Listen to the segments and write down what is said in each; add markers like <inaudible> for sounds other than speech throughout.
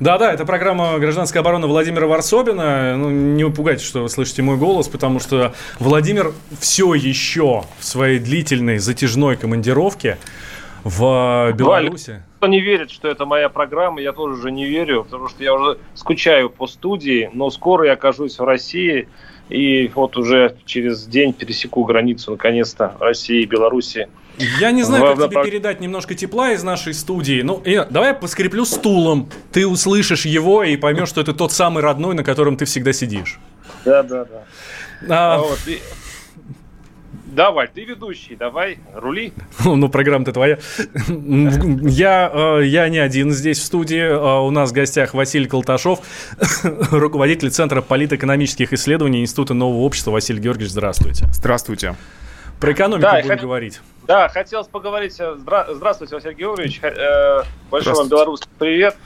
Да-да, это программа «Гражданская оборона» Владимира Варсобина. Ну, не пугайтесь, что вы слышите мой голос, потому что Владимир все еще в своей длительной затяжной командировке в Беларуси. Кто не верит, что это моя программа, я тоже уже не верю, потому что я уже скучаю по студии, но скоро я окажусь в России, и вот уже через день пересеку границу, наконец-то, России и Беларуси. Я не знаю, как тебе передать немножко тепла из нашей студии. Ну, э, давай я поскреплю стулом. Ты услышишь его и поймешь, что это тот самый родной, на котором ты всегда сидишь. Да, да, да. А, Вот, и- Давай, ты ведущий, давай, рули. Ну, программа-то твоя. <laughs> Я, э, я не один здесь в студии. Э, У нас в гостях Василий Колташов, <laughs> руководитель Центра политэкономических исследований Института нового общества. Василий Георгиевич, здравствуйте. Здравствуйте. Про экономику Да, будем хотел- говорить. Да, хотелось поговорить. здра- Здравствуйте, Василий Георгиевич. Э, Большой вам белорусский привет.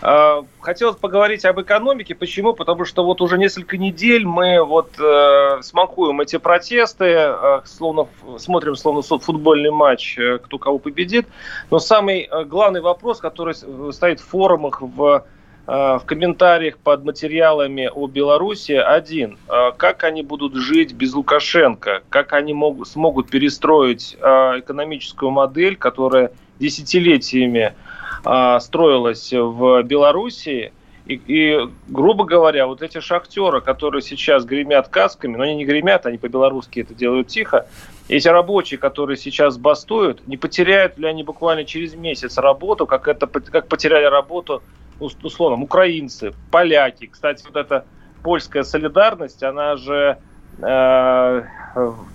Э, Хотелось поговорить об экономике. Почему? Потому что вот уже несколько недель мы вот э, смакуем эти протесты, э, словно смотрим словно футбольный матч, э, кто кого победит. Но самый э, главный вопрос, который стоит в форумах, в в комментариях под материалами о Беларуси один. Э, Как они будут жить без Лукашенко? Как они могут, смогут перестроить э, экономическую модель, которая десятилетиями э, строилась в Беларуси? И, и, грубо говоря, вот эти шахтеры, которые сейчас гремят касками, но они не гремят, они по-белорусски это делают тихо, эти рабочие, которые сейчас бастуют, не потеряют ли они буквально через месяц работу, как, это, как потеряли работу условно, украинцы, поляки. Кстати, вот эта польская солидарность, она же э,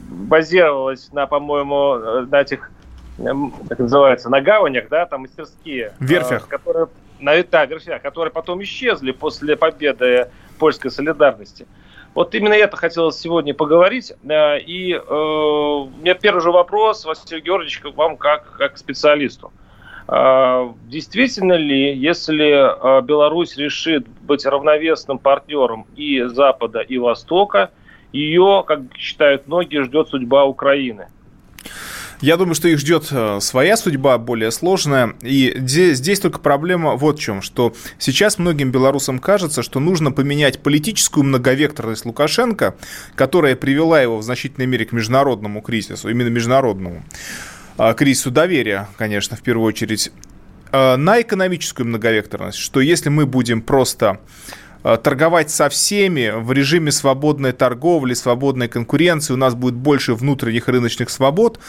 базировалась на, по-моему, э, на этих, эм, как называется, на гаванях, да, там мастерские. э, Верфях. которые, на, да, верфях, которые потом исчезли после победы польской солидарности. Вот именно это хотелось сегодня поговорить. Э, И э, у меня первый же вопрос, Василий Георгиевич, к вам как, как к специалисту. А, Действительно ли, если а, Беларусь решит быть равновесным партнером и Запада, и Востока, ее, как считают многие, ждет судьба Украины? Я думаю, что их ждет э, своя судьба, более сложная. И здесь, только проблема вот в чем, что сейчас многим белорусам кажется, что нужно поменять политическую многовекторность Лукашенко, которая привела его в значительной мере к международному кризису, именно международному а, кризису доверия, конечно, в первую очередь, э, на экономическую многовекторность, что если мы будем просто торговать со всеми в режиме свободной торговли, свободной конкуренции, у нас будет больше внутренних рыночных свобод,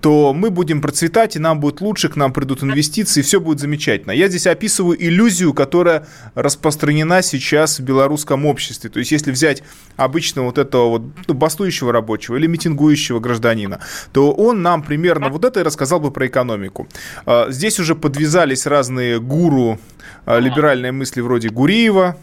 то мы будем процветать, и нам будет лучше, к нам придут инвестиции, и все будет замечательно. Я здесь описываю иллюзию, которая распространена сейчас в белорусском обществе. То есть, если взять обычно вот этого вот ну, бастующего рабочего или митингующего гражданина, то он нам примерно вот это и рассказал бы про экономику. А, Здесь уже подвязались разные гуру а, либеральной мысли вроде Гуриева,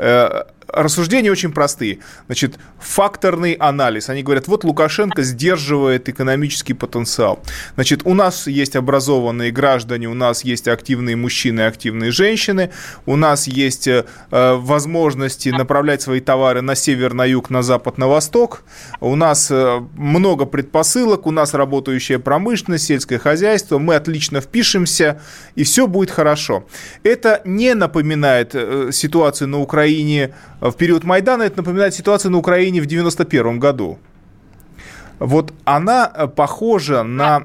Э, Рассуждения очень простые. Значит, факторный анализ. Они говорят, вот Лукашенко сдерживает экономический потенциал. Значит, у нас есть образованные граждане, у нас есть активные мужчины активные женщины, у нас есть э, возможности направлять свои товары на север, на юг, на запад, на восток. У нас э, много предпосылок, у нас работающая промышленность, сельское хозяйство, мы отлично впишемся, и все будет хорошо. Это не напоминает э, ситуацию на Украине в период Майдана, это напоминает ситуацию на Украине в 91 году. Вот она э, похожа на...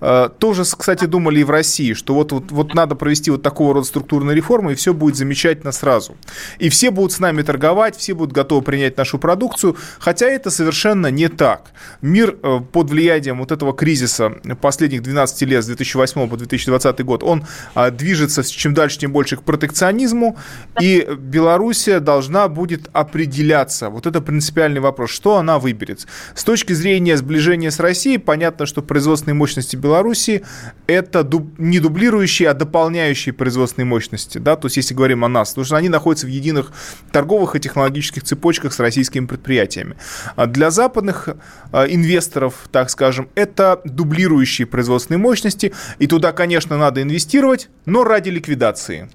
э, Тоже, кстати, думали и в России, что вот, вот, вот надо провести вот такого рода структурные реформы, и все будет замечательно сразу. И все будут с нами торговать, все будут готовы принять нашу продукцию, хотя это совершенно не так. Мир э, под влиянием вот этого кризиса последних 12 лет, с 2008 по 2020 год, он а, движется чем дальше, тем больше к протекционизму, и Белоруссия должна будет определяться. Вот это принципиальный вопрос, что она выберет. С точки зрения сближения с Россией, понятно, что производственные мощности Беларуси Беларуси, это дуб, не дублирующие, а дополняющие производственные мощности. Да? То есть, если говорим о нас, потому что они находятся в единых торговых и технологических цепочках с российскими предприятиями. А для западных а, инвесторов, так скажем, это дублирующие производственные мощности, и туда, конечно, надо инвестировать, но ради ликвидации.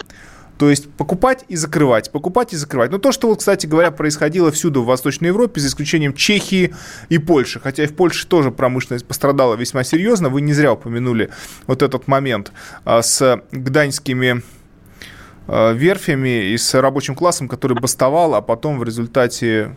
То есть покупать и закрывать, покупать и закрывать. Но то, что, вот, кстати говоря, происходило всюду в Восточной Европе, за исключением Чехии и Польши. Хотя и в Польше тоже промышленность пострадала весьма серьезно. Вы не зря упомянули вот этот момент а, с гданьскими а, верфями и с рабочим классом, который бастовал, а потом в результате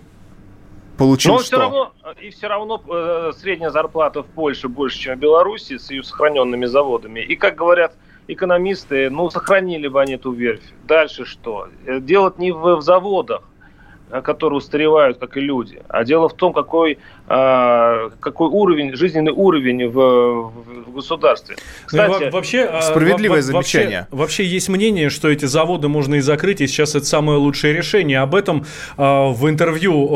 получил Но что? Все равно, и все равно э, средняя зарплата в Польше больше, чем в Беларуси с ее сохраненными заводами. И, как говорят экономисты, ну, сохранили бы они эту верфь. Дальше что? Э, дело не в, в заводах, э, которые устаревают, как и люди. А дело в том, какой, а, какой уровень, жизненный уровень в, в государстве. Ну Кстати, ну, вообще, а, справедливое замечание. Вообще, вообще есть мнение, что эти заводы можно и закрыть, и сейчас это самое лучшее решение. Об этом а, в интервью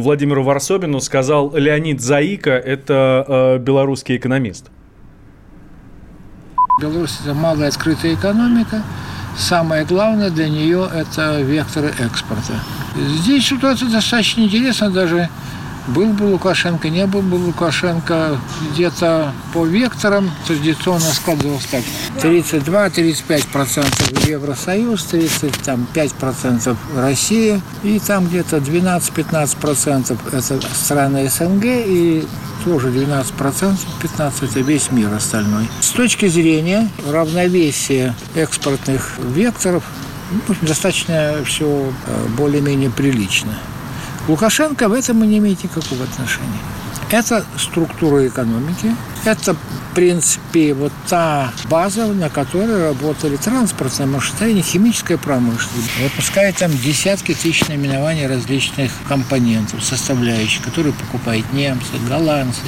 Владимиру Варсобину сказал Леонид Заика, это белорусский экономист. Беларусь – это малая открытая экономика. Самое главное для нее – это векторы экспорта. Здесь ситуация достаточно интересна даже был бы Лукашенко, не был бы Лукашенко, где-то по векторам традиционно складывалось так. 32-35% Евросоюз, 35% Россия, и там где-то 12-15% это страны СНГ, и тоже 12%, 15% это весь мир остальной. С точки зрения равновесия экспортных векторов, ну, достаточно все э, более-менее прилично. Лукашенко в этом не имеет никакого отношения. Это структура экономики, это, в принципе, вот та база, на которой работали транспортное машиностроение, химическая промышленность. Выпускает там десятки тысяч наименований различных компонентов, составляющих, которые покупают немцы, голландцы,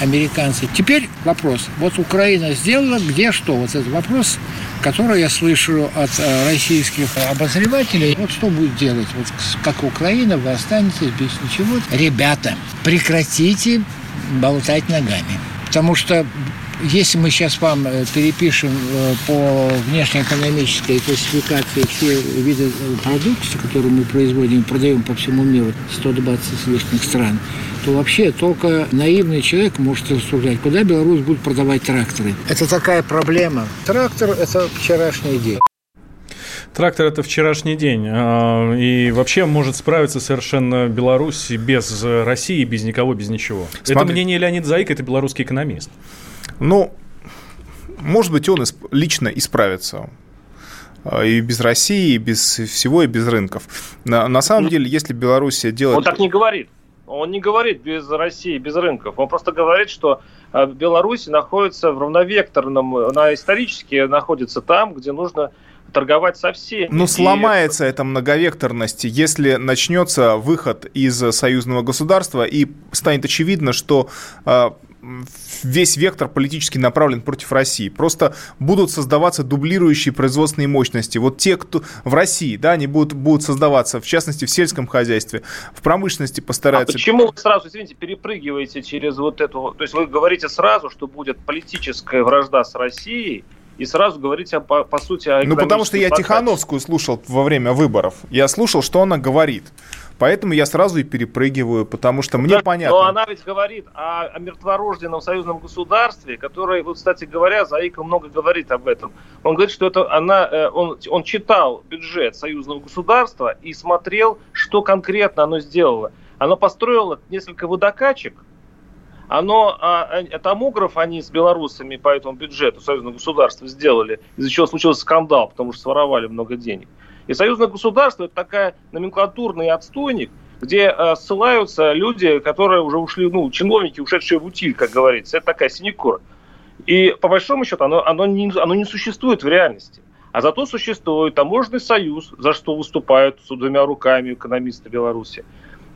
американцы. Теперь вопрос. Вот Украина сделала, где что? Вот этот вопрос, который я слышу от э, российских обозревателей. Вот что будет делать? Вот как Украина, вы останетесь без ничего. Ребята, прекратите болтать ногами. Потому что если мы сейчас вам э, перепишем э, по внешнеэкономической классификации все виды продукции, которые мы производим и продаем по всему миру, 120 с лишних стран, то вообще только наивный человек может рассуждать, куда Беларусь будет продавать тракторы. Это такая проблема. Трактор – это вчерашний день. Трактор это вчерашний день. А, и вообще может справиться совершенно Беларусь без России, без никого, без ничего. Смотри. Это мнение Леонид Заик, это белорусский экономист. Ну, может быть, он лично исправится а, и без России, и без всего, и без рынков. На, на самом ну, деле, если Белоруссия делает... Он так не говорит. Он не говорит без России, без рынков. Он просто говорит, что а, Беларусь находится в равновекторном, она исторически находится там, где нужно торговать со всеми. Ну, сломается и... эта многовекторность, если начнется выход из союзного государства и станет очевидно, что а, весь вектор политически направлен против России. Просто будут создаваться дублирующие производственные мощности. Вот те, кто в России, да, они будут, будут создаваться, в частности, в сельском хозяйстве, в промышленности постараются... А почему вы сразу, извините, перепрыгиваете через вот эту... То есть вы говорите сразу, что будет политическая вражда с Россией, и сразу говорите, по, по сути, о Ну, потому что я Тихановскую слушал во время выборов. Я слушал, что она говорит. Поэтому я сразу и перепрыгиваю, потому что мне да, понятно. Но она ведь говорит о, о мертворожденном союзном государстве, которое, вот, кстати говоря, Заика много говорит об этом. Он говорит, что это она, э, он, он читал бюджет союзного государства и смотрел, что конкретно оно сделало. Оно построило несколько водокачек, оно, а, а, томограф они с белорусами по этому бюджету союзного государства сделали, из-за чего случился скандал, потому что своровали много денег. И союзное государство – это такая номенклатурный отстойник, где э, ссылаются люди, которые уже ушли, ну, чиновники, ушедшие в утиль, как говорится. Это такая синекура. И по большому счету оно, оно, не, оно не существует в реальности. А зато существует таможенный союз, за что выступают с двумя руками экономисты Беларуси.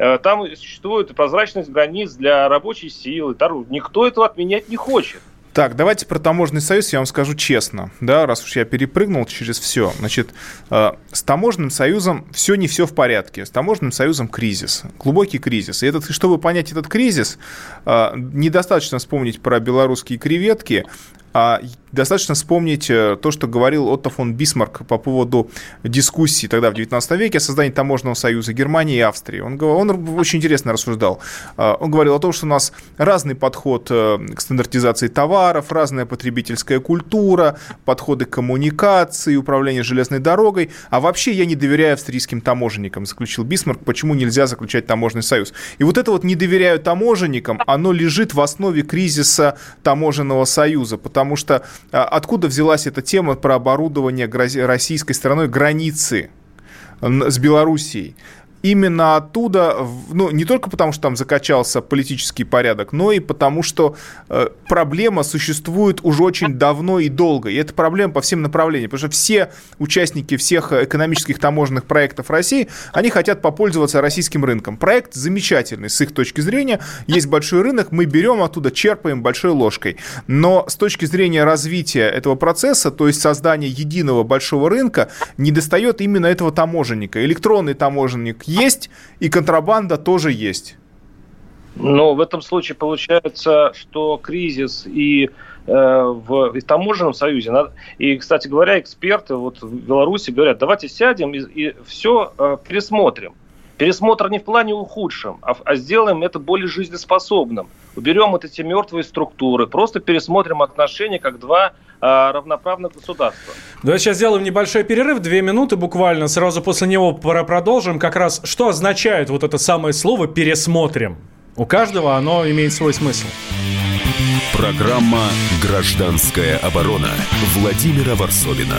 Э, там существует прозрачность границ для рабочей силы. Никто этого отменять не хочет. Так, давайте про таможенный союз я вам скажу честно, да, раз уж я перепрыгнул через все. Значит, э, с таможенным союзом все не все в порядке. С таможенным союзом кризис, глубокий кризис. И этот, чтобы понять этот кризис, э, недостаточно вспомнить про белорусские креветки, а достаточно вспомнить э, то, что говорил Отто фон Бисмарк по поводу дискуссии тогда в 19 веке о создании таможенного союза Германии и Австрии. Он, он очень интересно рассуждал. А, он говорил о том, что у нас разный подход э, к стандартизации товаров, разная потребительская культура, подходы к коммуникации, управление железной дорогой. А вообще я не доверяю австрийским таможенникам, заключил Бисмарк, почему нельзя заключать таможенный союз. И вот это вот не доверяю таможенникам, оно лежит в основе кризиса таможенного союза, потому потому что а, откуда взялась эта тема про оборудование российской стороной границы с Белоруссией? Именно оттуда, ну, не только потому, что там закачался политический порядок, но и потому, что э, проблема существует уже очень давно и долго. И это проблема по всем направлениям, потому что все участники всех экономических таможенных проектов России, они хотят попользоваться российским рынком. Проект замечательный с их точки зрения. Есть большой рынок, мы берем оттуда, черпаем большой ложкой. Но с точки зрения развития этого процесса, то есть создания единого большого рынка, не достает именно этого таможенника. Электронный таможенник есть, и контрабанда тоже есть. Но в этом случае получается, что кризис и э, в, таможенном союзе, и, кстати говоря, эксперты вот в Беларуси говорят, давайте сядем и, и все э, пересмотрим. Пересмотр не в плане ухудшим, а, а сделаем это более жизнеспособным. Уберем вот эти мертвые структуры, просто пересмотрим отношения как два а, равноправных государства. Давай сейчас сделаем небольшой перерыв, две минуты буквально, сразу после него продолжим. Как раз, что означает вот это самое слово «пересмотрим»? У каждого оно имеет свой смысл. Программа «Гражданская оборона» Владимира Варсовина.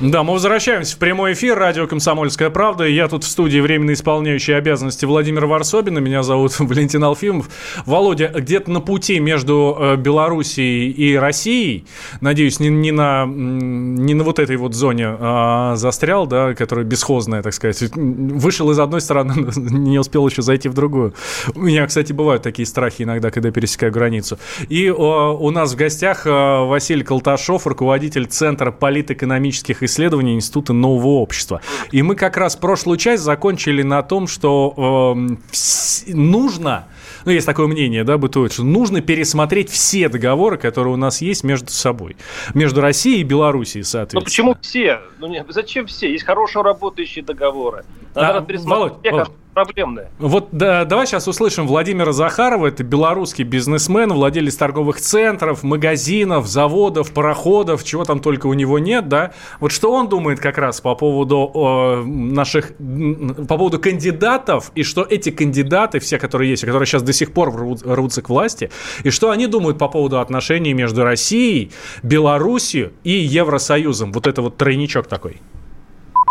Да, мы возвращаемся в прямой эфир. Радио «Комсомольская правда». Я тут в студии временно исполняющий обязанности Владимира Варсобина. Меня зовут <laughs> Валентин Алфимов. Володя, где-то на пути между э, Белоруссией и Россией, надеюсь, не, не, на, не на вот этой вот зоне а застрял, да, которая бесхозная, так сказать. Вышел из одной стороны, <laughs> не успел еще зайти в другую. У меня, кстати, бывают такие страхи иногда, когда пересекаю границу. И у нас в гостях э, Василий Колташов, руководитель Центра политэкономических исследований Института нового общества. И мы как раз прошлую часть закончили на том, что э, нужно ну, есть такое мнение, да, бытует, что нужно пересмотреть все договоры, которые у нас есть между собой. Между Россией и Белоруссией, соответственно. Ну, почему все? Ну, не, зачем все? Есть хорошие работающие договоры. Надо а, пересмотреть Володь, Володь, проблемная. Вот да, давай сейчас услышим Владимира Захарова. Это белорусский бизнесмен, владелец торговых центров, магазинов, заводов, пароходов, чего там только у него нет, да? Вот что он думает как раз по поводу э, наших, по поводу кандидатов, и что эти кандидаты, все, которые есть, которые сейчас до сих пор рвут, рвутся к власти, и что они думают по поводу отношений между Россией, Белоруссией и Евросоюзом. Вот это вот тройничок такой.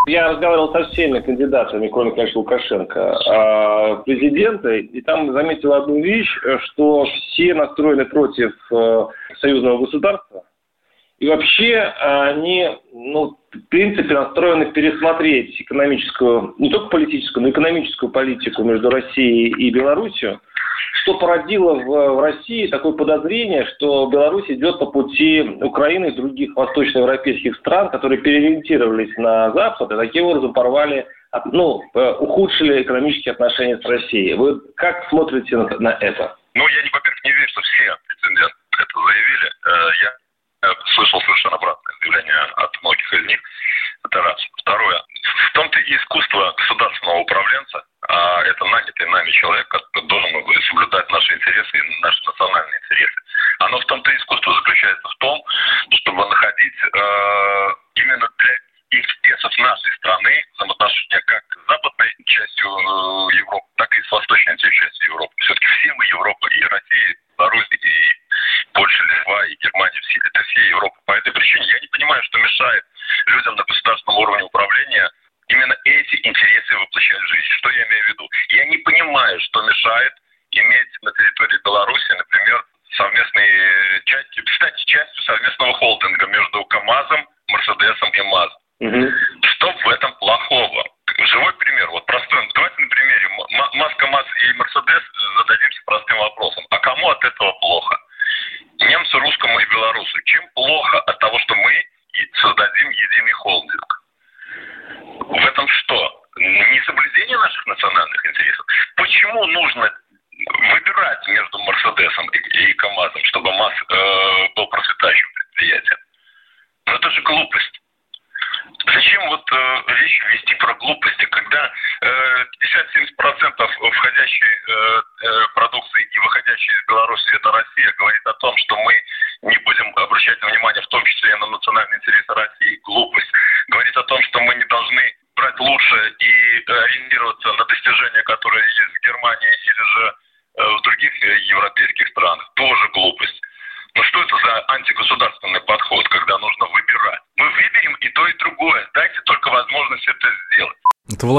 Я разговаривал со всеми кандидатами, кроме, конечно, Лукашенко, а, президента, и там заметил одну вещь, что все настроены против э, союзного государства, и вообще они, ну, в принципе, настроены пересмотреть экономическую, не только политическую, но и экономическую политику между Россией и Белоруссией, что породило в, России такое подозрение, что Беларусь идет по пути Украины и других восточноевропейских стран, которые переориентировались на Запад и таким образом порвали, ну, э, ухудшили экономические отношения с Россией. Вы как смотрите на, это? Ну, я, во-первых, не верю, что все претенденты это заявили. Э, я слышал совершенно обратное заявление от многих из них. Это раз. Второе. В том-то и искусство государственного управленца, а это нанятый нами человек, который должен соблюдать наши интересы и наши национальные интересы. Оно в том-то искусство заключается в том, чтобы находить э, именно для интересов нашей страны взаимоотношения как с западной частью э, Европы, так и с восточной частью Европы. Все-таки все мы Европа, и Россия, и Беларусь, и Польша, Литва, и Германия, все, это все Европа. По этой причине я не понимаю, что мешает людям на государственном уровне управления именно эти интересы воплощать в жизнь. Что я имею в виду? Я не понимаю, что мешает иметь на территории Беларуси, например, совместные части, кстати, частью совместного холдинга между КАМАЗом, Мерседесом и МАЗом. Угу. Что в этом плохого? Живой пример, вот простой. Давайте на примере МАЗ и Мерседес зададимся простым вопросом. А кому от этого плохо? Немцу, русскому и белорусу. Чем плохо от того, что мы создадим единый холдинг? В этом что? Не соблюдение наших национальных интересов? Почему нужно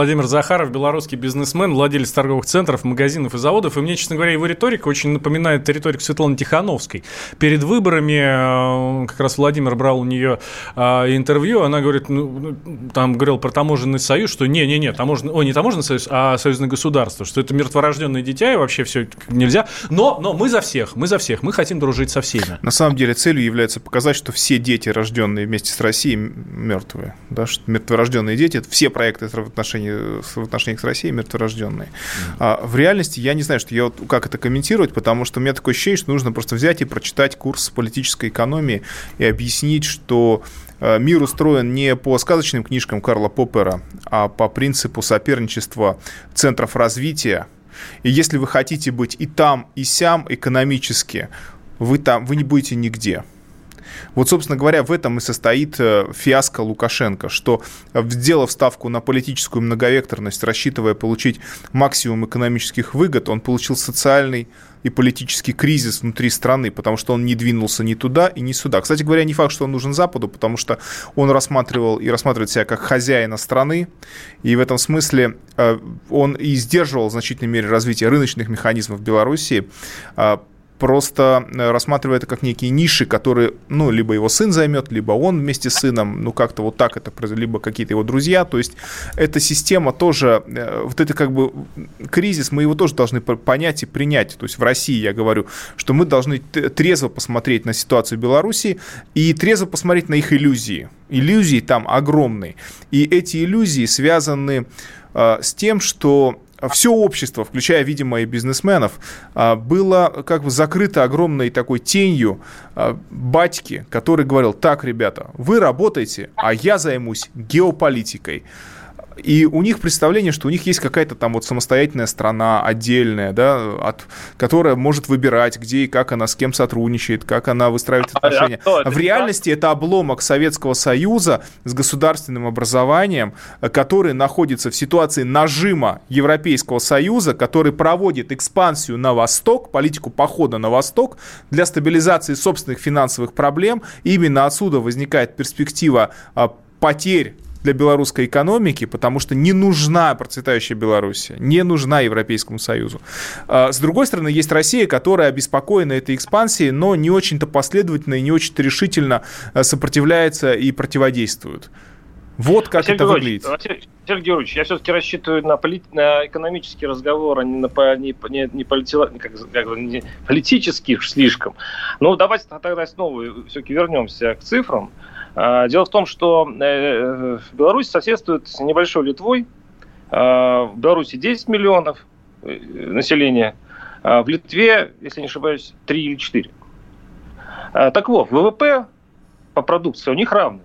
Владимир Захаров, белорусский бизнесмен, владелец торговых центров, магазинов и заводов. И мне, честно говоря, его риторика очень напоминает риторику Светланы Тихановской. Перед выборами э, как раз Владимир брал у нее э, интервью, она говорит, ну, там говорил про таможенный союз, что не-не-не, таможенный, о, не таможенный союз, а союзное государство, что это мертворожденное дитя и вообще все нельзя. Но, но мы за всех, мы за всех, мы хотим дружить со всеми. На самом деле целью является показать, что все дети, рожденные вместе с Россией, мертвые. Да, что мертворожденные дети, все проекты отношении, в отношениях с Россией мертворожденные. Mm-hmm. А в реальности я не знаю, что я вот, как это комментировать, потому что у меня такое ощущение, что нужно просто взять и прочитать курс политической экономии и объяснить, что э, мир устроен не по сказочным книжкам Карла Поппера, а по принципу соперничества центров развития. И если вы хотите быть и там, и сям экономически, вы там, вы не будете нигде. Вот, собственно говоря, в этом и состоит э, фиаско Лукашенко, что, э, сделав ставку на политическую многовекторность, рассчитывая получить максимум экономических выгод, он получил социальный и политический кризис внутри страны, потому что он не двинулся ни туда и ни сюда. Кстати говоря, не факт, что он нужен Западу, потому что он рассматривал и рассматривает себя как хозяина страны, и в этом смысле э, он и сдерживал в значительной мере развитие рыночных механизмов в Белоруссии, просто э, рассматривая это как некие ниши, которые, ну, либо его сын займет, либо он вместе с сыном, ну, как-то вот так это, либо какие-то его друзья. То есть эта система тоже, э, вот это как бы кризис, мы его тоже должны понять и принять. То есть в России, я говорю, что мы должны трезво посмотреть на ситуацию в Беларуси и трезво посмотреть на их иллюзии. Иллюзии там огромные. И эти иллюзии связаны э, с тем, что все общество, включая, видимо, и бизнесменов, а, было как бы закрыто огромной такой тенью а, батьки, который говорил, так, ребята, вы работаете, а я займусь геополитикой. И у них представление, что у них есть какая-то там вот самостоятельная страна отдельная, да, от, которая может выбирать, где и как она с кем сотрудничает, как она выстраивает а, отношения. А, а, в реальности это обломок Советского Союза с государственным образованием, который находится в ситуации нажима Европейского Союза, который проводит экспансию на восток, политику похода на восток для стабилизации собственных финансовых проблем. И именно отсюда возникает перспектива а, потерь для белорусской экономики, потому что не нужна процветающая Белоруссия, не нужна Европейскому Союзу. А, с другой стороны, есть Россия, которая обеспокоена этой экспансией, но не очень-то последовательно и не очень-то решительно а, сопротивляется и противодействует. Вот как Василий это выглядит. Василий, Василий Георгиевич, я все-таки рассчитываю на, поли... на экономический разговор, а не на не, не, не, полити... как, как, не политический слишком. Ну, давайте тогда снова все-таки вернемся к цифрам. А, дело в том, что э, э, Беларусь соседствует с небольшой Литвой. А, в Беларуси 10 миллионов э, населения, а в Литве, если не ошибаюсь, 3 или 4. Так вот, ВВП по продукции у них равны.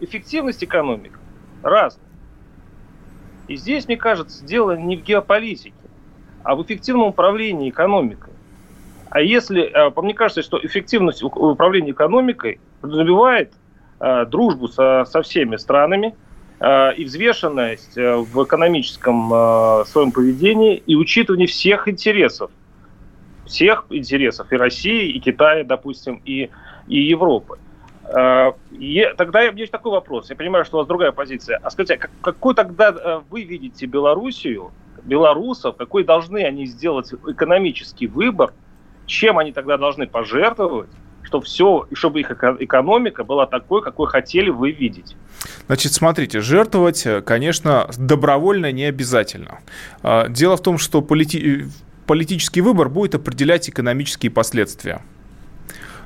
Эффективность экономик разная. И здесь, мне кажется, дело не в геополитике, а в эффективном управлении экономикой. А если, э, мне кажется, что эффективность управления экономикой подразумевает э, дружбу со, со всеми странами э, и взвешенность в экономическом своем поведении и учитывание всех интересов всех интересов и России, и Китая, допустим, и, и Европы. Тогда у меня есть такой вопрос. Я понимаю, что у вас другая позиция. А скажите, а какой тогда э, вы видите Белоруссию, белорусов, какой должны они сделать экономический выбор, чем они тогда должны пожертвовать, чтобы все, чтобы их экономика была такой, какой хотели вы видеть? Значит, смотрите, жертвовать, э, конечно, добровольно не обязательно. А, дело в том, что полити... политический выбор будет определять экономические последствия.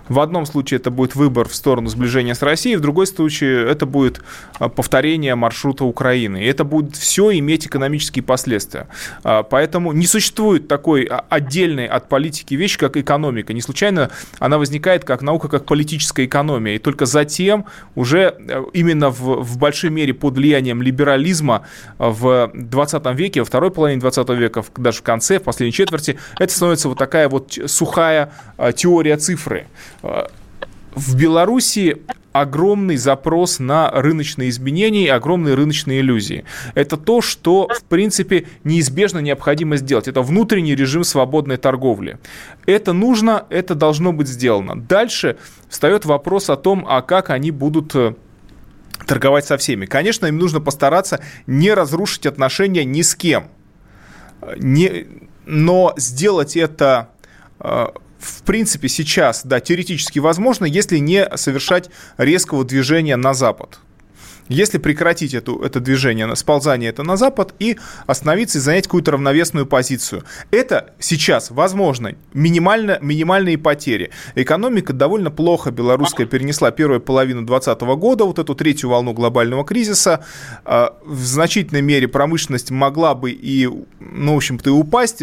В одном случае это будет выбор в сторону сближения с Россией, в другой случае это будет а, повторение маршрута Украины. И это будет все иметь экономические последствия. А, поэтому не существует такой а, отдельной от политики вещи, как экономика. Не случайно она возникает как наука, как политическая экономия. И только затем уже именно в, в большой мере под влиянием либерализма в 20 веке, во второй половине 20 века, даже в конце, в последней четверти, это становится вот такая вот сухая теория цифры. В Беларуси огромный запрос на рыночные изменения и огромные рыночные иллюзии. Это то, что, в принципе, неизбежно необходимо сделать. Это внутренний режим свободной торговли. Это нужно, это должно быть сделано. Дальше встает вопрос о том, а как они будут э, торговать со всеми. Конечно, им нужно постараться не разрушить отношения ни с кем. Не, но сделать это э, в принципе, сейчас, да, теоретически возможно, если не совершать резкого движения на запад. Если прекратить эту, это движение, сползание это на запад и остановиться и занять какую-то равновесную позицию. Это сейчас возможно. Минимально, минимальные потери. Экономика довольно плохо белорусская перенесла первую половину 2020 года, вот эту третью волну глобального кризиса. А, в значительной мере промышленность могла бы и, ну, в общем-то, и упасть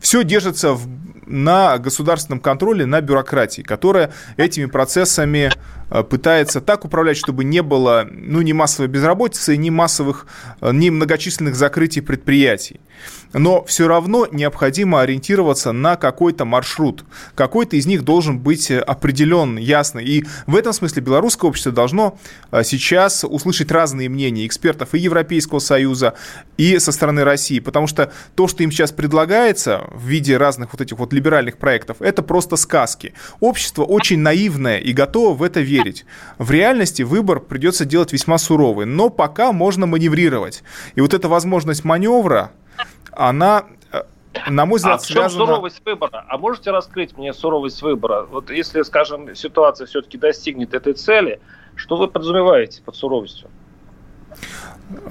все держится в, на государственном контроле, на бюрократии, которая этими процессами пытается так управлять, чтобы не было ну, ни массовой безработицы, ни массовых, э, ни многочисленных закрытий предприятий. Но все равно необходимо ориентироваться на какой-то маршрут. Какой-то из них должен быть определен, ясный. И в этом смысле белорусское общество должно э, сейчас услышать разные мнения экспертов и Европейского Союза, и со стороны России. Потому что то, что им сейчас предлагается в виде разных вот этих вот либеральных проектов, это просто сказки. Общество очень наивное и готово в это верить верить. В реальности выбор придется делать весьма суровый, но пока можно маневрировать. И вот эта возможность маневра, она э, на мой взгляд, а в чем связано... суровость выбора? А можете раскрыть мне суровость выбора? Вот если, скажем, ситуация все-таки достигнет этой цели, что вы подразумеваете под суровостью?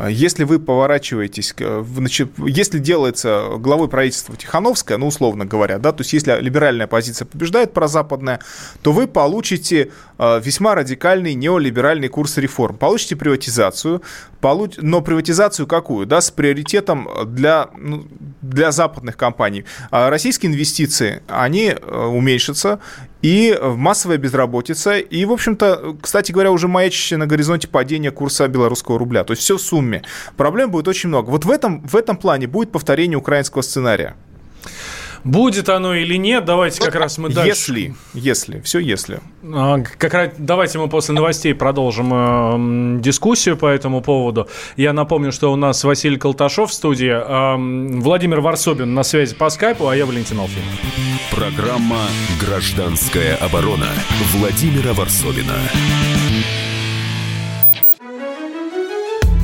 Если вы поворачиваетесь, значит, если делается главой правительства Тихановская, ну, условно говоря, да, то есть если либеральная позиция побеждает прозападная, то вы получите э, весьма радикальный неолиберальный курс реформ. Получите приватизацию, получ... но приватизацию какую? Да, с приоритетом для, ну, для западных компаний. А российские инвестиции, они э, уменьшатся, и массовая безработица, и, в общем-то, кстати говоря, уже маячащее на горизонте падение курса белорусского рубля. То есть все в сумме. Проблем будет очень много. Вот в этом, в этом плане будет повторение украинского сценария. Будет оно или нет, давайте как раз мы дальше. Если, если, все если. А, как раз, давайте мы после новостей продолжим э, дискуссию по этому поводу. Я напомню, что у нас Василий Колташов в студии, э, Владимир Варсобин на связи по скайпу, а я Валентин Алфимов. Программа «Гражданская оборона» Владимира Варсобина.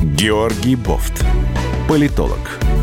Георгий Бофт. Политолог,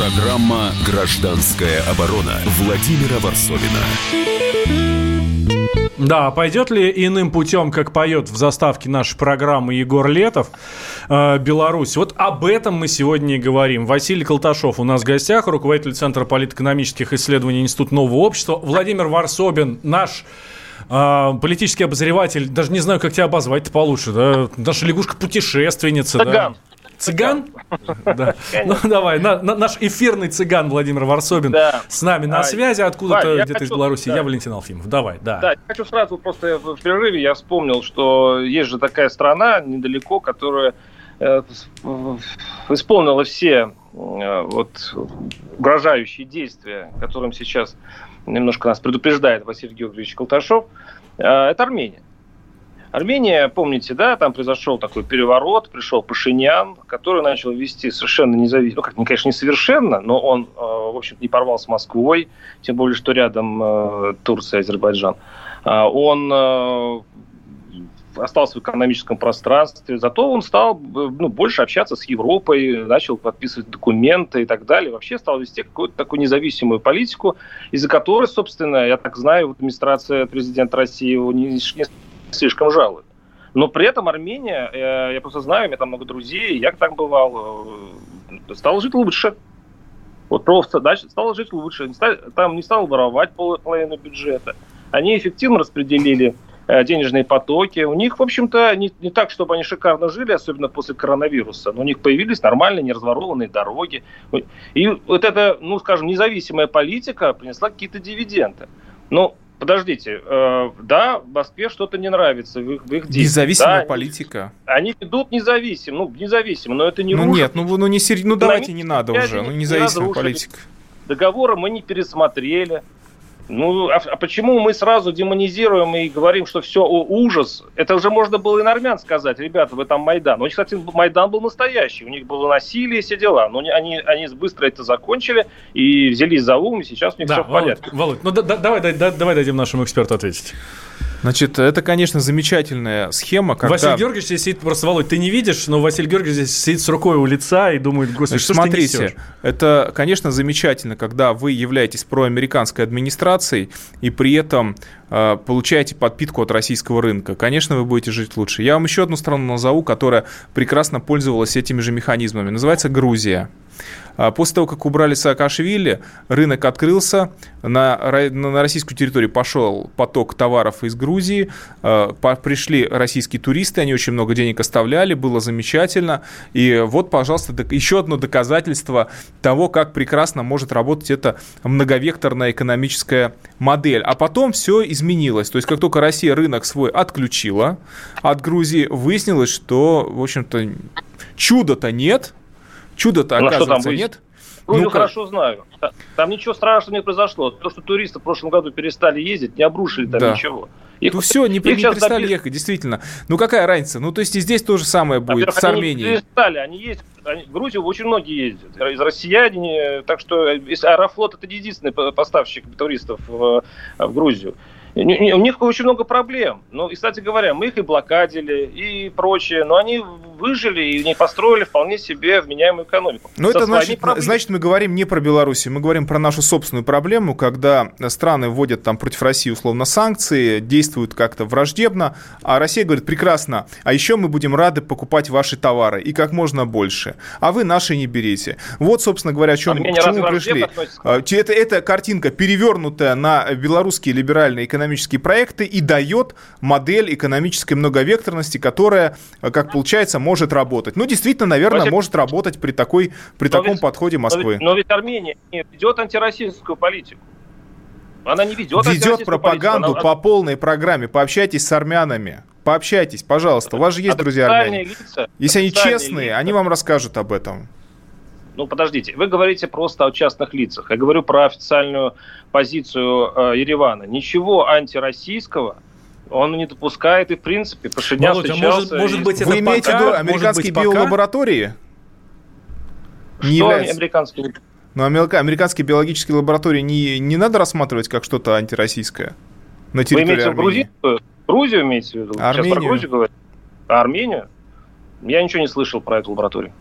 Программа «Гражданская оборона» Владимира Варсовина. Да, пойдет ли иным путем, как поет в заставке нашей программы Егор Летов, э, Беларусь? Вот об этом мы сегодня и говорим. Василий Колташов у нас в гостях, руководитель Центра политэкономических исследований Института нового общества. Владимир Варсобин, наш э, политический обозреватель, даже не знаю, как тебя обозвать-то получше, да? Наша лягушка-путешественница, Цыган. да? Цыган? Да. Ну, давай, наш эфирный цыган Владимир Варсобин с нами на связи, откуда-то где-то из Беларуси. Я Валентин Алфимов. Давай, да. Да, хочу сразу просто в перерыве я вспомнил, что есть же такая страна недалеко, которая э, исполнила все э, вот угрожающие действия, которым сейчас немножко нас предупреждает Василий Георгиевич Колташов, э, это Армения. Армения, помните, да, там произошел такой переворот, пришел Пашинян, который начал вести совершенно независимо, ну, как, конечно, не совершенно, но он, э, в общем не порвал с Москвой, тем более, что рядом э, Турция Азербайджан. А, он э, остался в экономическом пространстве, зато он стал ну, больше общаться с Европой, начал подписывать документы и так далее, вообще стал вести какую-то такую независимую политику, из-за которой, собственно, я так знаю, администрация президента России его не, не слишком жалуют. Но при этом Армения, э, я просто знаю, у меня там много друзей, я так бывал, э, стал жить лучше. Вот просто дальше стал жить лучше. Там не стал воровать половину бюджета. Они эффективно распределили э, денежные потоки. У них, в общем-то, не, не так, чтобы они шикарно жили, особенно после коронавируса, но у них появились нормальные, неразворованные дороги. И вот эта, ну, скажем, независимая политика принесла какие-то дивиденды. Но подождите, э, да, Москве что-то не нравится в их, в их действиях. Независимая да, политика. Они, ведут независимо, ну, независимо, но это не Ну рушит. нет, ну, ну, не сери... ну давайте не надо уже, ну независимая не политика. Договора мы не пересмотрели. Ну, а, а почему мы сразу демонизируем и говорим, что все о, ужас? Это уже можно было и на армян сказать, ребята, вы там Майдан. У них, кстати, Майдан был настоящий, у них было насилие, все дела. Но они, они быстро это закончили и взялись за ум, и сейчас у них да, все в порядке. Володь, ну да, да, давай, да, давай дадим нашему эксперту ответить. Значит, это, конечно, замечательная схема, когда... Василий Георгиевич здесь сидит, просто, Володь, ты не видишь, но Василий Георгиевич здесь сидит с рукой у лица и думает, господи, Значит, что смотрите, ты несешь? это, конечно, замечательно, когда вы являетесь проамериканской администрацией и при этом э, получаете подпитку от российского рынка. Конечно, вы будете жить лучше. Я вам еще одну страну назову, которая прекрасно пользовалась этими же механизмами. Называется Грузия. А после того, как убрали Саакашвили, рынок открылся, на, на российскую территорию пошел поток товаров из Грузии, а, пришли российские туристы, они очень много денег оставляли, было замечательно. И вот, пожалуйста, еще одно доказательство того, как прекрасно может работать эта многовекторная экономическая модель. А потом все изменилось. То есть, как только Россия рынок свой отключила от Грузии, выяснилось, что, в общем-то, чуда-то нет, Чуда-то, ну, оказывается, там нет. Ну, ну хорошо знаю. Там ничего страшного не произошло. То, что туристы в прошлом году перестали ездить, не обрушили там да. ничего. Их, ну все, не, их не перестали добили... ехать, действительно. Ну какая разница? Ну то есть и здесь то же самое будет с Арменией. Они перестали, они есть. Они, в Грузию очень многие ездят. Из россияне, так что Аэрофлот это не единственный поставщик туристов в, в Грузию. У них очень много проблем. Ну, и, кстати говоря, мы их и блокадили, и прочее, но они выжили и не построили вполне себе вменяемую экономику. Но это значит, значит, мы говорим не про Беларусь, мы говорим про нашу собственную проблему, когда страны вводят там против России условно санкции, действуют как-то враждебно, а Россия говорит, прекрасно, а еще мы будем рады покупать ваши товары и как можно больше, а вы наши не берите. Вот, собственно говоря, о чем, к чему пришли. А, это, это картинка, перевернутая на белорусские либеральные экономические экономические проекты и дает модель экономической многовекторности, которая, как получается, может работать. Ну, действительно, наверное, Вася, может работать при, такой, при таком ведь, подходе Москвы. Но ведь, но ведь Армения не ведет антироссийскую политику. Она не ведет Ведет пропаганду она... по полной программе. Пообщайтесь с армянами. Пообщайтесь, пожалуйста. У вас же есть друзья армяне. Лица, Если они честные, лица. они вам расскажут об этом. Ну, подождите, вы говорите просто о частных лицах. Я говорю про официальную позицию э, Еревана. Ничего антироссийского он не допускает, и в принципе Пашинян Володя, встречался... Может, может быть, Вы это имеете в виду американские биолаборатории? Что не является... американские? Ну, американские биологические лаборатории не, не надо рассматривать как что-то антироссийское на территории Вы имеете Армении? Грузию? Грузию имеете в виду? Армению. Сейчас про Грузию говорите? А Армению? Я ничего не слышал про эту лабораторию.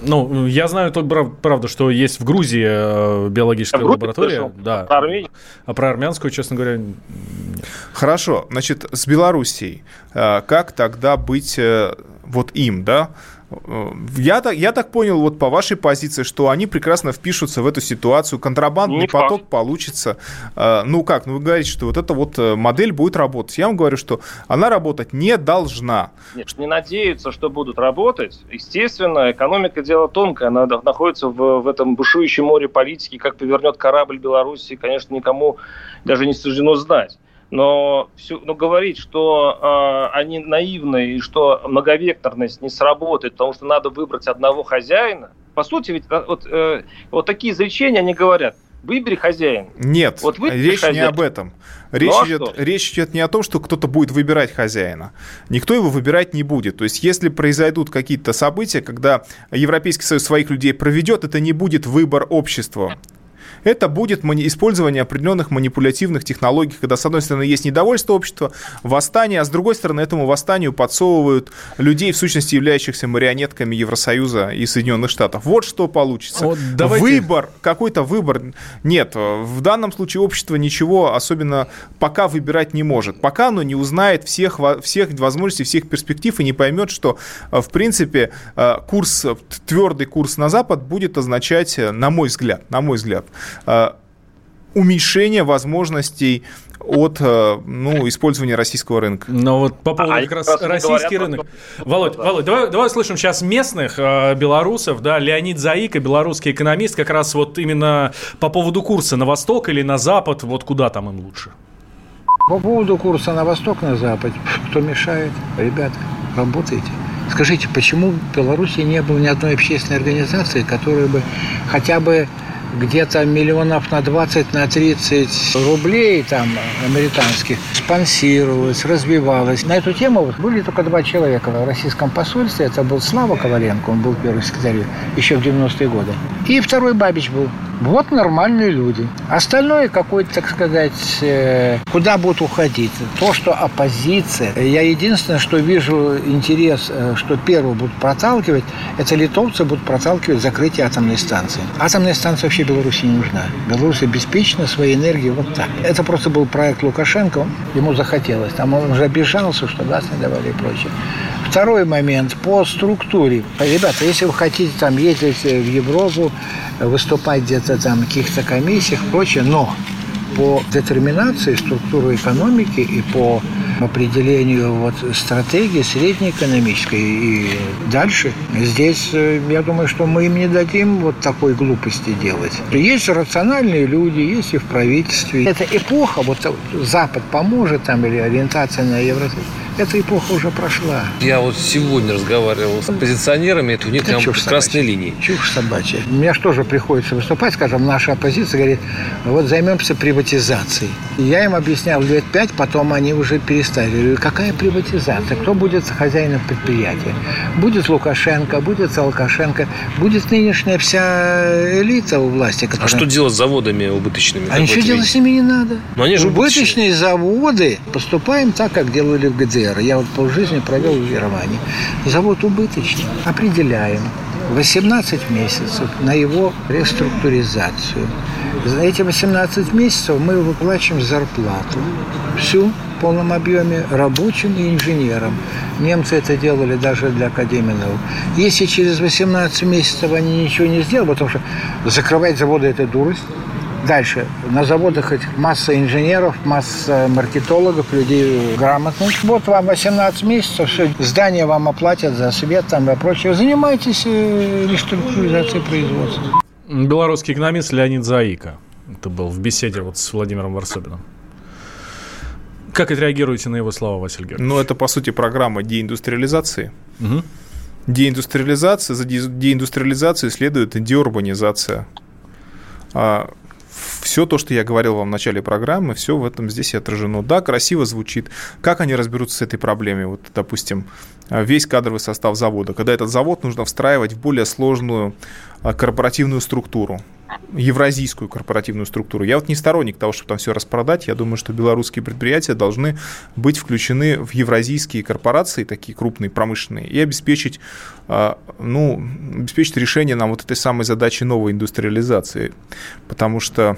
Ну, я знаю только правда, что есть в Грузии э, биологическая а лаборатория. Слышал? Да. Про Армению? А про армянскую, честно говоря, Хорошо, значит, с Белоруссией. Э, как тогда быть э, вот им, да? Я так, я так понял, вот по вашей позиции, что они прекрасно впишутся в эту ситуацию, контрабандный не поток факт. получится. А, ну как, ну вы говорите, что вот эта вот э, модель будет работать. Я вам говорю, что она работать не должна. Нет, не надеются, что будут работать. Естественно, экономика дело тонкое, она находится в, в этом бушующем море политики, как повернет корабль Беларуси, конечно, никому даже не суждено знать но, все, но говорить, что э, они наивны и что многовекторность не сработает, потому что надо выбрать одного хозяина, по сути, ведь а, вот, э, вот такие изречения они говорят. Выбери хозяина. Нет, вот речь хозяин. не об этом. Речь, ну, а идет, речь идет не о том, что кто-то будет выбирать хозяина. Никто его выбирать не будет. То есть, если произойдут какие-то события, когда Европейский Союз своих людей проведет, это не будет выбор общества это будет использование определенных манипулятивных технологий, когда, с одной стороны, есть недовольство общества, восстание, а с другой стороны, этому восстанию подсовывают людей, в сущности, являющихся марионетками Евросоюза и Соединенных Штатов. Вот что получится. Вот давайте... Выбор, какой-то выбор. Нет, в данном случае общество ничего особенно пока выбирать не может. Пока оно не узнает всех, всех возможностей, всех перспектив и не поймет, что, э, в принципе, э, курс, твердый курс на Запад будет означать, э, на мой взгляд, на мой взгляд, уменьшение возможностей от э, ну, использования российского рынка. Но вот по поводу а как раз российский рынок. Володь, да. Володь давай, давай слышим сейчас местных э, белорусов, да, Леонид Заика, белорусский экономист, как раз вот именно по поводу курса на восток или на запад, вот куда там им лучше? По поводу курса на восток, на запад, кто мешает? Ребята, работайте. Скажите, почему в Беларуси не было ни одной общественной организации, которая бы хотя бы где-то миллионов на 20, на 30 рублей там американских спонсировалось, развивалось. На эту тему были только два человека в российском посольстве. Это был Слава Коваленко, он был первый секретарь еще в 90-е годы. И второй Бабич был. Вот нормальные люди. Остальное какой-то, так сказать, э, куда будут уходить. То, что оппозиция. Я единственное, что вижу интерес, э, что первого будут проталкивать, это литовцы будут проталкивать закрытие атомной станции. Атомная станция вообще Беларуси не нужна. Беларусь обеспечена своей энергией вот так. Это просто был проект Лукашенко, ему захотелось. Там он уже обижался, что газ не давали и прочее. Второй момент по структуре. Ребята, если вы хотите там ездить в Европу, выступать где-то там в каких-то комиссиях, прочее, но по детерминации структуры экономики и по определению вот стратегии среднеэкономической и дальше. Здесь, э, я думаю, что мы им не дадим вот такой глупости делать. Есть рациональные люди, есть и в правительстве. Эта эпоха, вот Запад поможет там или ориентация на Евросоюз, эта эпоха уже прошла. Я вот сегодня разговаривал с оппозиционерами, это у них прям красные линии. Чушь собачья. Мне же тоже приходится выступать, скажем, наша оппозиция говорит, вот займемся приватизацией. Я им объяснял лет пять, потом они уже перестали. Говорю, какая приватизация? Кто будет хозяином предприятия? Будет Лукашенко, будет Алкашенко, будет нынешняя вся элита у власти. Которая... А что делать с заводами убыточными? А ничего делать с ними не надо. Но они же Убыточные заводы поступаем так, как делали в ГДР. ГДР. Я вот полжизни провел в Ереване. Завод убыточный. Определяем 18 месяцев на его реструктуризацию. За эти 18 месяцев мы выплачиваем зарплату. Всю в полном объеме рабочим и инженерам. Немцы это делали даже для Академии наук. Если через 18 месяцев они ничего не сделали, потому что закрывать заводы – это дурость, Дальше. На заводах этих масса инженеров, масса маркетологов, людей грамотных. Вот вам 18 месяцев, все, здание вам оплатят за свет там и прочее. Занимайтесь э, реструктуризацией производства. Белорусский экономист Леонид Заика. Это был в беседе вот с Владимиром Варсобиным. Как отреагируете на его слова, Василий Георгиевич? Ну, это, по сути, программа деиндустриализации. Угу. Деиндустриализация, за деиндустриализацией следует деурбанизация. А все то, что я говорил вам в начале программы, все в этом здесь и отражено. Да, красиво звучит. Как они разберутся с этой проблемой? Вот, допустим, весь кадровый состав завода. Когда этот завод нужно встраивать в более сложную а, корпоративную структуру евразийскую корпоративную структуру. Я вот не сторонник того, чтобы там все распродать. Я думаю, что белорусские предприятия должны быть включены в евразийские корпорации, такие крупные, промышленные, и обеспечить, а, ну, обеспечить решение нам вот этой самой задачи новой индустриализации. Потому что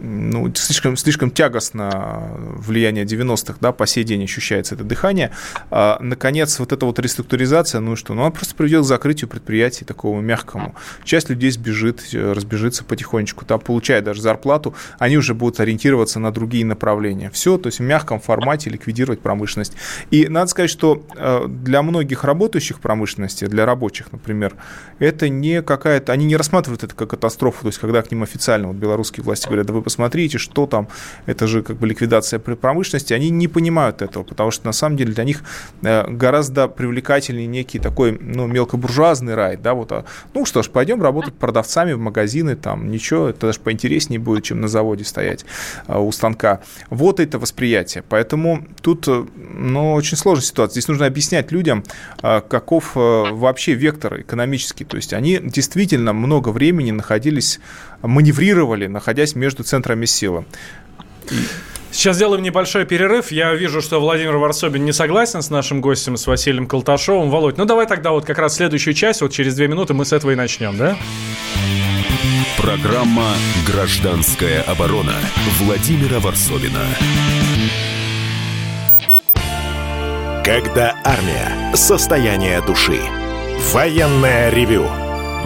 ну, слишком, слишком тягостно влияние 90-х, да, по сей день ощущается это дыхание. А, наконец, вот эта вот реструктуризация, ну что, ну, она просто приведет к закрытию предприятий такому мягкому. Часть людей сбежит, разбежится потихонечку, там, получая даже зарплату, они уже будут ориентироваться на другие направления. Все, то есть в мягком формате ликвидировать промышленность. И надо сказать, что э, для многих работающих промышленности, для рабочих, например, это не какая-то, они не рассматривают это как катастрофу, то есть когда к ним официально вот белорусские власти говорят, да вы посмотрите, что там, это же как бы ликвидация промышленности, они не понимают этого, потому что на самом деле для них э, гораздо привлекательнее некий такой, ну, мелкобуржуазный рай, да, вот, а, ну что ж, пойдем работать продавцами в магазины, там, ничего, это даже поинтереснее будет, чем на заводе стоять а, у станка. Вот это восприятие, поэтому тут, э, ну, очень сложная ситуация, здесь нужно объяснять людям, а, каков вообще вектор экономический, то есть они действительно много времени находились, маневрировали, находясь между центрами силы. Сейчас сделаем небольшой перерыв. Я вижу, что Владимир Варсобин не согласен с нашим гостем, с Василием Колташовым. Володь, ну давай тогда вот как раз следующую часть, вот через две минуты мы с этого и начнем, да? Программа «Гражданская оборона» Владимира Варсобина. Когда армия. Состояние души. Военное ревю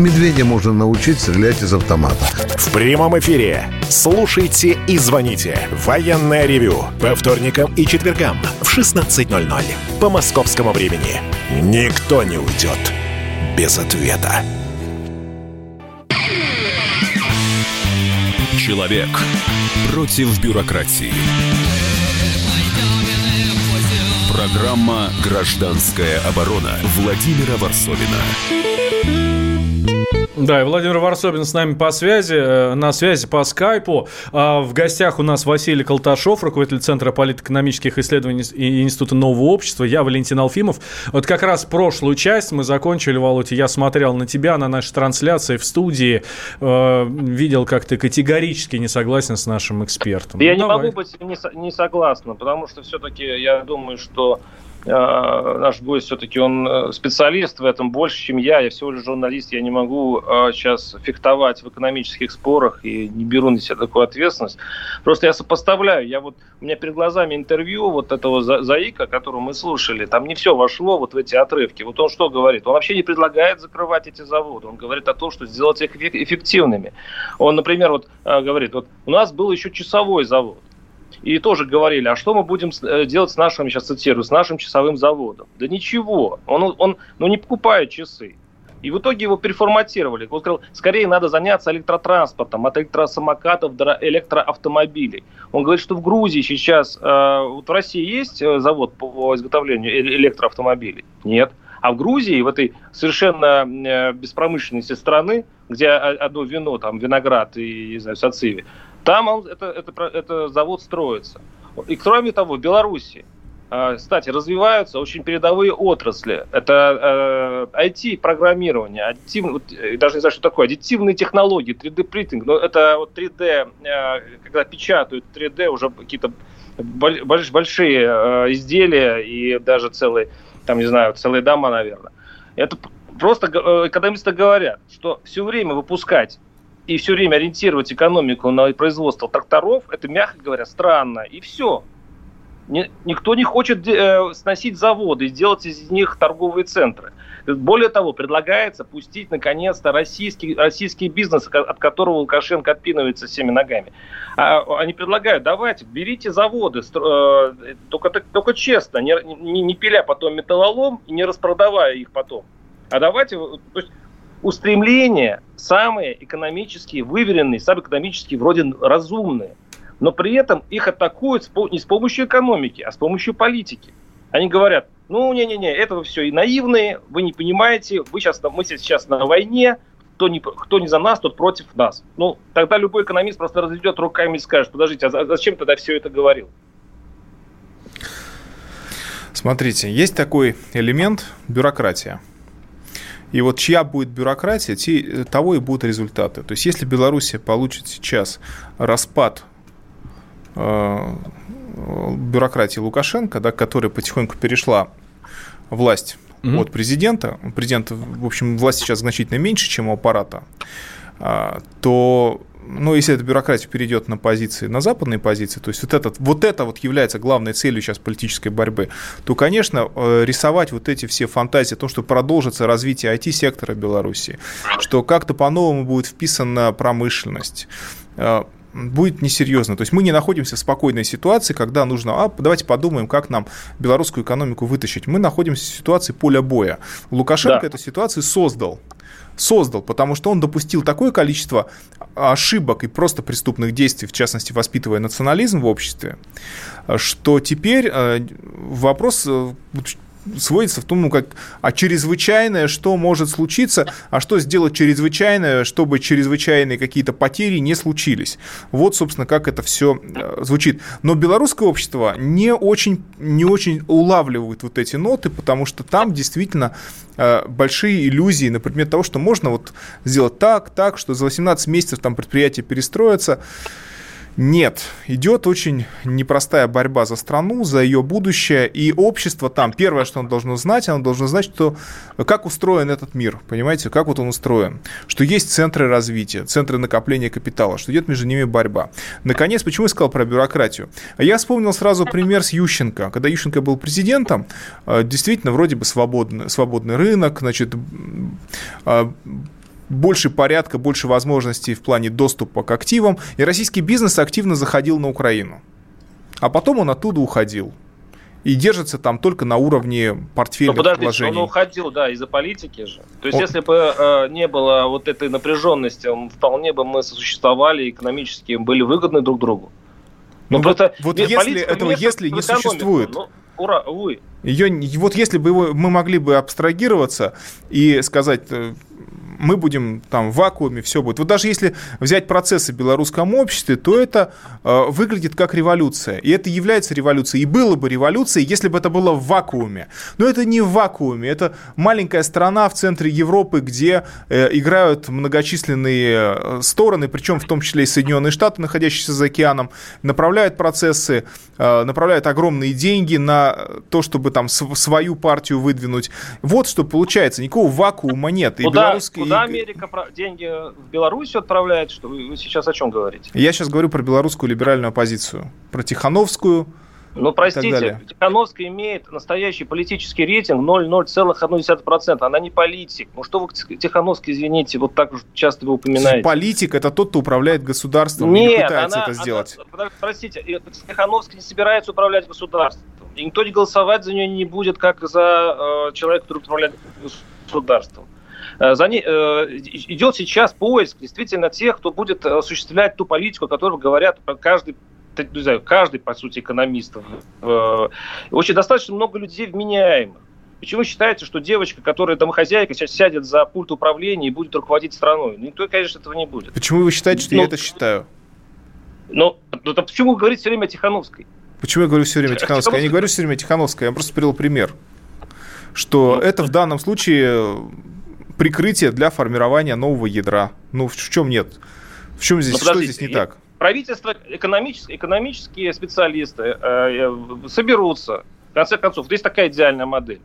Медведя можно научить стрелять из автомата. В прямом эфире. Слушайте и звоните. Военное ревю. По вторникам и четвергам в 16.00. По московскому времени. Никто не уйдет без ответа. Человек против бюрократии. Программа «Гражданская оборона» Владимира Варсовина. Да, и Владимир Варсобин с нами по связи, э, на связи по скайпу. А, в гостях у нас Василий Колташов, руководитель Центра политэкономических исследований и Института нового общества. Я Валентин Алфимов. Вот как раз прошлую часть мы закончили, Володь, я смотрел на тебя, на нашей трансляции в студии, э, видел, как ты категорически не согласен с нашим экспертом. Я ну, не давай. могу быть не, не согласна, потому что все-таки я думаю, что наш гость все-таки он э, специалист в этом больше, чем я. Я всего лишь журналист, я не могу сейчас э, фехтовать в экономических спорах и не беру на себя такую ответственность. Просто я сопоставляю. Я вот, у меня перед глазами интервью вот этого Заика, которого мы слушали, там не все вошло вот в эти отрывки. Вот он что говорит? Он вообще не предлагает закрывать эти заводы. Он говорит о том, что сделать их эффективными. Он, например, вот говорит, вот у нас был еще часовой завод и тоже говорили, а что мы будем э, делать с нашим, сейчас цитирую, с нашим часовым заводом? Да ничего, он, он ну, не покупает часы. И в итоге его переформатировали. Он сказал, скорее надо заняться электротранспортом, от электросамокатов до электроавтомобилей. Он говорит, что в Грузии сейчас, э, вот в России есть э, завод по изготовлению электроавтомобилей? Нет. А в Грузии, в этой совершенно беспромышленности страны, где одно вино, там виноград и, не знаю, сациви, там он, это, это, это завод строится. И кроме того, в Беларуси, а, кстати, развиваются очень передовые отрасли. Это э, IT-программирование, аддитив, даже не знаю, что такое, аддитивные технологии, 3D-принтинг. Но это вот 3D, э, когда печатают 3D, уже какие-то большие э, изделия и даже целые, там, не знаю, целые дома, наверное. Это просто экономисты говорят, что все время выпускать и все время ориентировать экономику на производство тракторов, это, мягко говоря, странно. И все. никто не хочет э, сносить заводы и сделать из них торговые центры. Более того, предлагается пустить наконец-то российский, российский бизнес, от которого Лукашенко отпинывается всеми ногами. А, они предлагают, давайте, берите заводы, э, только, только честно, не, не, не пиля потом металлолом и не распродавая их потом. А давайте, то есть устремления самые экономически выверенные, самые экономически вроде разумные. Но при этом их атакуют не с помощью экономики, а с помощью политики. Они говорят, ну, не-не-не, это все и наивные, вы не понимаете, вы сейчас, мы сейчас на войне, кто не, кто не за нас, тот против нас. Ну, тогда любой экономист просто разведет руками и скажет, подождите, а зачем тогда все это говорил? Смотрите, есть такой элемент бюрократия. И вот чья будет бюрократия, те, того и будут результаты. То есть если Белоруссия получит сейчас распад э, бюрократии Лукашенко, да, которая потихоньку перешла власть mm-hmm. от президента, президент, в общем, власть сейчас значительно меньше, чем у аппарата, э, то ну, если эта бюрократия перейдет на позиции, на западные позиции, то есть вот, этот, вот это вот является главной целью сейчас политической борьбы, то, конечно, э, рисовать вот эти все фантазии о том, что продолжится развитие IT-сектора Беларуси, что как-то по-новому будет вписана промышленность, э, будет несерьезно. То есть мы не находимся в спокойной ситуации, когда нужно, а давайте подумаем, как нам белорусскую экономику вытащить. Мы находимся в ситуации поля боя. Лукашенко да. эту ситуацию создал создал, потому что он допустил такое количество ошибок и просто преступных действий, в частности, воспитывая национализм в обществе, что теперь э, вопрос э, сводится в том, ну, как, а чрезвычайное, что может случиться, а что сделать чрезвычайное, чтобы чрезвычайные какие-то потери не случились. Вот, собственно, как это все э, звучит. Но белорусское общество не очень, не очень улавливает вот эти ноты, потому что там действительно э, большие иллюзии на предмет того, что можно вот сделать так, так, что за 18 месяцев там предприятие перестроится. Нет, идет очень непростая борьба за страну, за ее будущее, и общество там, первое, что оно должно знать, оно должно знать, что, как устроен этот мир, понимаете, как вот он устроен, что есть центры развития, центры накопления капитала, что идет между ними борьба. Наконец, почему я сказал про бюрократию? Я вспомнил сразу пример с Ющенко. Когда Ющенко был президентом, э, действительно, вроде бы свободный, свободный рынок, значит, э, больше порядка, больше возможностей в плане доступа к активам, и российский бизнес активно заходил на Украину. А потом он оттуда уходил. И держится там только на уровне портфеля ну, подождите, вложений. он уходил, да, из-за политики же. То есть, он... если бы э, не было вот этой напряженности, вполне бы мы сосуществовали экономически, были выгодны друг другу. Но ну, вот, это, вот если этого если не существует, ну, ура, увы. Ее, вот если бы его, мы могли бы абстрагироваться и сказать, э, мы будем там в вакууме, все будет. Вот даже если взять процессы в белорусском обществе, то это э, выглядит как революция. И это является революцией. И было бы революцией, если бы это было в вакууме. Но это не в вакууме. Это маленькая страна в центре Европы, где э, играют многочисленные э, стороны, причем в том числе и Соединенные Штаты, находящиеся за океаном, направляют процессы, э, направляют огромные деньги на то, чтобы там свою партию выдвинуть. Вот что получается. Никакого вакуума нет. И куда, белорусский, куда Америка деньги в Беларусь отправляет? Что вы, вы сейчас о чем говорите? Я сейчас говорю про белорусскую либеральную оппозицию. Про Тихановскую, ну, простите, Тихановская имеет настоящий политический рейтинг 0,01%. Она не политик. Ну, что вы Тихановской, извините, вот так уж часто вы упоминаете? Политик – это тот, кто управляет государством Нет, и не пытается она, это сделать. Она, простите, Тихановская не собирается управлять государством. И никто не голосовать за нее не будет, как за э, человека, который управляет государством. Э, за ней, э, идет сейчас поиск действительно тех, кто будет осуществлять ту политику, о которой говорят каждый не знаю, каждый, по сути, экономист. Э, очень достаточно много людей вменяемых. Почему считаете, что девочка, которая домохозяйка, сейчас сядет за пульт управления и будет руководить страной? Ну, никто, конечно, этого не будет. Почему вы считаете, что ну, я это считаю? Ну, ну почему вы говорите все время о Тихановской? Почему я говорю все время Тихановской? Я не говорю все время Тихановской, я просто привел пример. Что ну, это в данном случае прикрытие для формирования нового ядра. Ну, в чем нет? В чем здесь, что здесь не так? правительство, экономические, экономические специалисты э, э, соберутся. В конце концов, есть такая идеальная модель.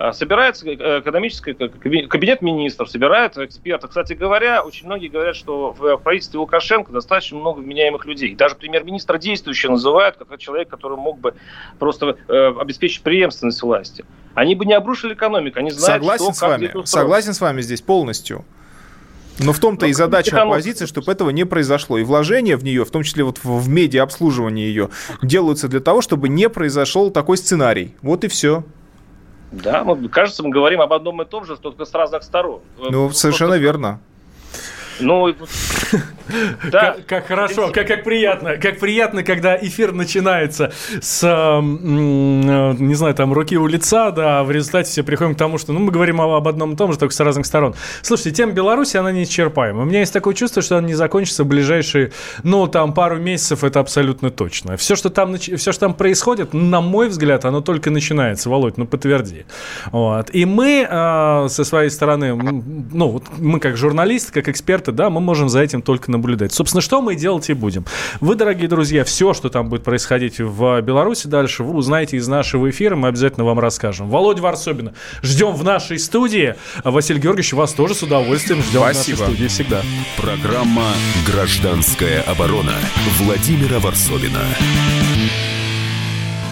Э, собирается э, экономический кабинет министров, собирают экспертов. Кстати говоря, очень многие говорят, что в правительстве Лукашенко достаточно много вменяемых людей. Даже премьер-министра действующего называют как человек, который мог бы просто обеспечить преемственность власти. Они бы не обрушили экономику, они знают, Согласен что, с вами. Согласен с вами здесь полностью. Но в том-то и задача оппозиции, чтобы этого не произошло. И вложения в нее, в том числе вот в медиа обслуживание ее, делаются для того, чтобы не произошел такой сценарий. Вот и все. Да, мы, кажется, мы говорим об одном и том же, только с разных сторон. Ну, Просто... совершенно верно. Ну, <laughs> да. Как, как хорошо, как, как приятно, как приятно, когда эфир начинается с, не знаю, там, руки у лица, да, а в результате все приходим к тому, что, ну, мы говорим об одном и том же, только с разных сторон. Слушайте, тема Беларуси, она неисчерпаема. У меня есть такое чувство, что она не закончится в ближайшие, ну, там, пару месяцев, это абсолютно точно. Все, что там, все, что там происходит, на мой взгляд, оно только начинается. Володь, ну, подтверди. Вот. И мы э, со своей стороны, ну, вот мы как журналисты, как эксперты, да, мы можем за этим только наблюдать. Собственно, что мы делать и будем. Вы, дорогие друзья, все, что там будет происходить в Беларуси дальше, вы узнаете из нашего эфира, мы обязательно вам расскажем. Володя Варсобина, ждем в нашей студии. Василий Георгиевич, вас тоже с удовольствием ждем Спасибо. в нашей студии всегда. Программа «Гражданская оборона» Владимира Варсобина.